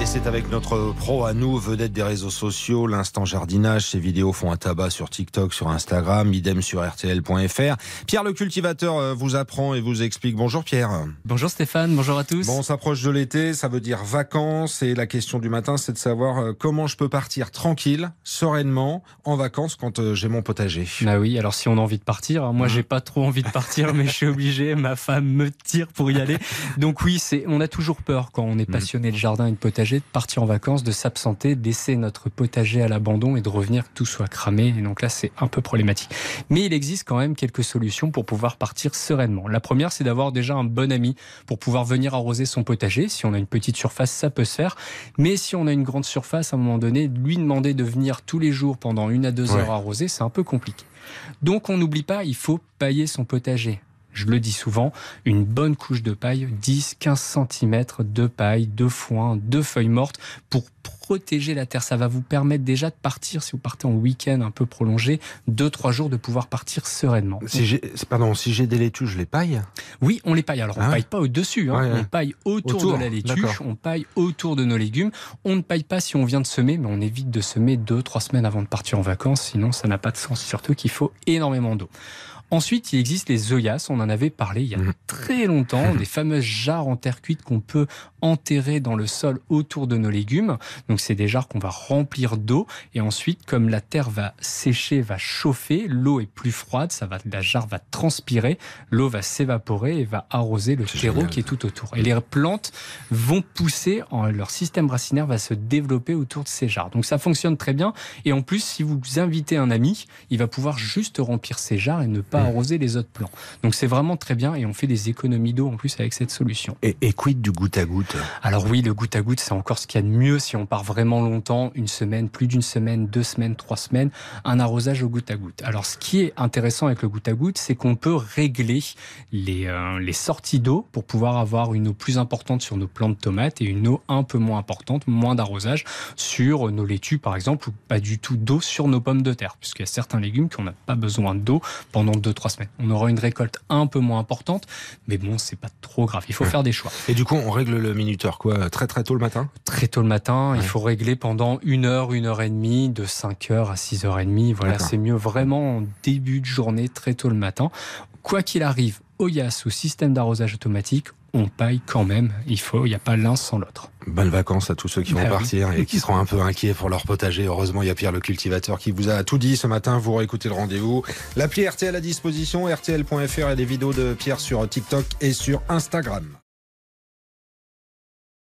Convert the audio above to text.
Et c'est avec notre pro à nous, vedette des réseaux sociaux, l'instant jardinage. Ces vidéos font un tabac sur TikTok, sur Instagram, idem sur RTL.fr. Pierre le cultivateur euh, vous apprend et vous explique. Bonjour Pierre. Bonjour Stéphane, bonjour à tous. Bon, on s'approche de l'été, ça veut dire vacances. Et la question du matin, c'est de savoir euh, comment je peux partir tranquille, sereinement, en vacances quand euh, j'ai mon potager. Bah oui, alors si on a envie de partir, hein, moi j'ai pas trop envie de partir, mais je suis obligé, ma femme me tire pour y aller. Donc oui, c'est, on a toujours peur quand on est passionné de jardin et de potager de partir en vacances, de s'absenter, d'essayer notre potager à l'abandon et de revenir que tout soit cramé. Et donc là, c'est un peu problématique. Mais il existe quand même quelques solutions pour pouvoir partir sereinement. La première, c'est d'avoir déjà un bon ami pour pouvoir venir arroser son potager. Si on a une petite surface, ça peut se faire. Mais si on a une grande surface, à un moment donné, lui demander de venir tous les jours pendant une à deux heures arroser, c'est un peu compliqué. Donc on n'oublie pas, il faut pailler son potager je le dis souvent, une bonne couche de paille, 10-15 cm de paille, de foin, de feuilles mortes pour protéger la terre. Ça va vous permettre déjà de partir, si vous partez en week-end un peu prolongé, 2-3 jours, de pouvoir partir sereinement. Si j'ai, pardon, si j'ai des laitues, je les paille Oui, on les paille. Alors, on ne ah paille pas au-dessus. Hein. On paille autour, de la laitue, on paille autour de nos légumes. On ne paille pas si on vient de semer, mais on évite de semer 2-3 semaines avant de partir en vacances, sinon ça n'a pas de sens. Surtout qu'il faut énormément d'eau. Ensuite, il existe les œillas, on en avait parlé il y a mhm. très longtemps, des fameuses jarres en terre cuite qu'on peut enterrer dans le sol autour de nos légumes. Donc c'est des jarres qu'on va remplir d'eau et ensuite, comme la terre va sécher, va chauffer, l'eau est plus froide, ça va, la jarre va transpirer, l'eau va s'évaporer et va arroser le terreau qui est tout autour. Et les plantes vont pousser, leur système racinaire va se développer autour de ces jarres. Donc ça fonctionne très bien. Et en plus, si vous invitez un ami, il va pouvoir juste remplir ces jarres et ne pas arroser les autres plants. Donc c'est vraiment très bien et on fait des économies d'eau en plus avec cette solution. Et, et quid du goutte à goutte? Alors oui, le goutte à goutte, c'est encore ce qu'il y a de mieux si on part vraiment longtemps, une semaine, plus d'une semaine, deux semaines, trois semaines, un arrosage au goutte à goutte. Alors ce qui est intéressant avec le goutte à goutte, c'est qu'on peut régler les, euh, les sorties d'eau pour pouvoir avoir une eau plus importante sur nos plants de tomates et une eau un peu moins importante, moins d'arrosage sur nos laitues par exemple, ou pas du tout d'eau sur nos pommes de terre, puisqu'il y a certains légumes qui n'ont pas besoin d'eau pendant deux trois semaines. On aura une récolte un peu moins importante, mais bon, c'est pas trop grave. Il faut faire des choix. Et du coup, on règle le minuteur quoi Très très tôt le matin? Très tôt le matin. Il faut régler pendant une heure, une heure et demie, de 5 heures à 6 heures et demie. Voilà, c'est mieux vraiment en début de journée, très tôt le matin. Quoi qu'il arrive, OYAS ou système d'arrosage automatique, on paille quand même. Il faut, il n'y a pas l'un sans l'autre. Bonnes vacances à tous ceux qui vont bah partir et qui seront un peu inquiets pour leur potager. Heureusement, il y a Pierre le cultivateur qui vous a tout dit ce matin. Vous réécoutez le rendez-vous. L'appli RTL à disposition, rtl.fr et des vidéos de Pierre sur TikTok et sur Instagram.